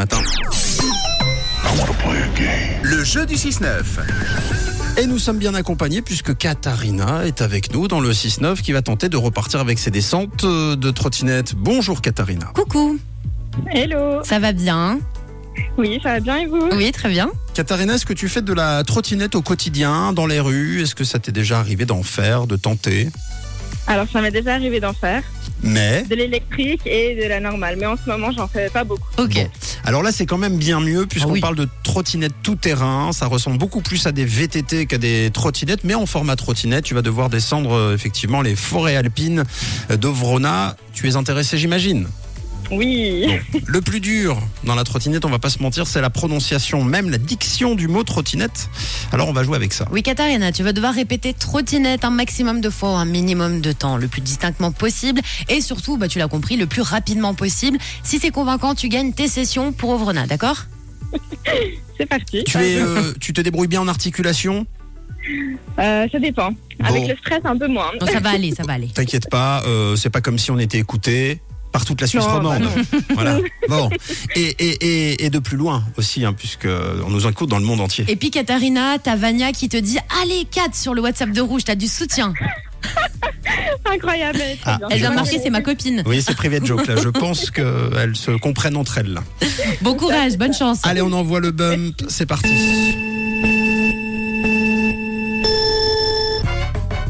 matin. Le jeu du 6-9. Et nous sommes bien accompagnés puisque Katharina est avec nous dans le 6-9 qui va tenter de repartir avec ses descentes de trottinette. Bonjour Katharina. Coucou, Hello. ça va bien? Oui, ça va bien et vous? Oui, très bien. Katharina, est-ce que tu fais de la trottinette au quotidien, dans les rues? Est-ce que ça t'est déjà arrivé d'en faire, de tenter? Alors, ça m'est déjà arrivé d'en faire, Mais, de l'électrique et de la normale, mais en ce moment, j'en fais pas beaucoup. Ok. Bon. alors là c'est quand même bien mieux puisqu'on Ah oui. parle de trottinette tout terrain. Ça ressemble beaucoup plus à des VTT qu'à des trottinettes, mais en format trottinette. Tu vas devoir descendre euh, effectivement les forêts alpines euh, d'Ovrona. Tu es intéressé j'imagine? Oui. Le plus dur dans la trottinette, on va pas se mentir, c'est la prononciation, même la diction du mot trottinette. Alors on va jouer avec ça. Oui, Katharina, tu vas devoir répéter trottinette un maximum de fois, un minimum de temps, le plus distinctement possible et surtout, bah, tu l'as compris, le plus rapidement possible. Si c'est convaincant, tu gagnes tes sessions pour Ovrona, d'accord? C'est parti. Tu, es, euh, tu te débrouilles bien en articulation? Euh, ça dépend. Avec le stress, un peu moins. Non, ça va aller, ça va aller. T'inquiète pas, euh, c'est pas comme si on était écouté par toute la Suisse Non, romande. bah voilà. Bon. Et, et, et, et de plus loin aussi, hein, puisque on nous écoute dans le monde entier. Et puis, Katharina, t'as Vania qui te dit Allez, 4 sur le WhatsApp de Rouge, t'as du soutien. Incroyable. elle Ah, vient de Je marquer, c'est ma copine. Oui, c'est privé de joke là. Je pense qu'elles se comprennent entre elles. là. Bon courage, bonne chance. Allez, on envoie le bump. C'est parti.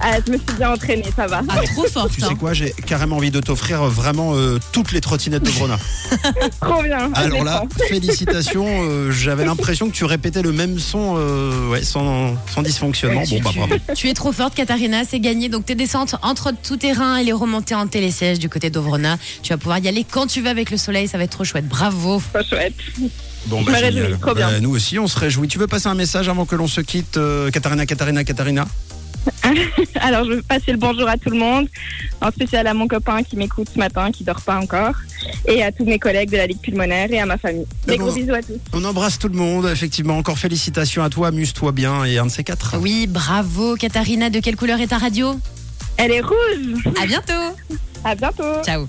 Ah, je me suis bien entraînée, ça va. Ah, trop forte. tu sais hein. quoi, j'ai carrément envie de t'offrir vraiment euh, toutes les trottinettes de Brona. Trop bien. Alors là, félicitations. euh, J'avais l'impression que tu répétais le même son, euh, ouais, sans, sans dysfonctionnement. Bon, bah bravo. Tu es trop forte, Katharina, c'est gagné. Donc tes descentes entre tout terrain et les remontées en télésiège du côté d'Ovrona, tu vas pouvoir y aller quand tu veux avec le soleil, ça va être trop chouette. Bravo. Trop chouette. Bon, Je me réjouis, trop bien. Bah, nous aussi, on se réjouit. Tu veux passer un message avant que l'on se quitte, euh, Katharina, Katharina, Katharina? Alors, je veux passer le bonjour à tout le monde, en spécial à mon copain qui m'écoute ce matin, qui dort pas encore, et à tous mes collègues de la Ligue pulmonaire et à ma famille. Des bon. gros bisous à tous. On embrasse tout le monde. Effectivement, encore félicitations à toi. Amuse-toi bien et un de ces quatre. Oui, bravo, Katharina. De quelle couleur est ta radio? Elle est rouge. À bientôt. À bientôt. Ciao.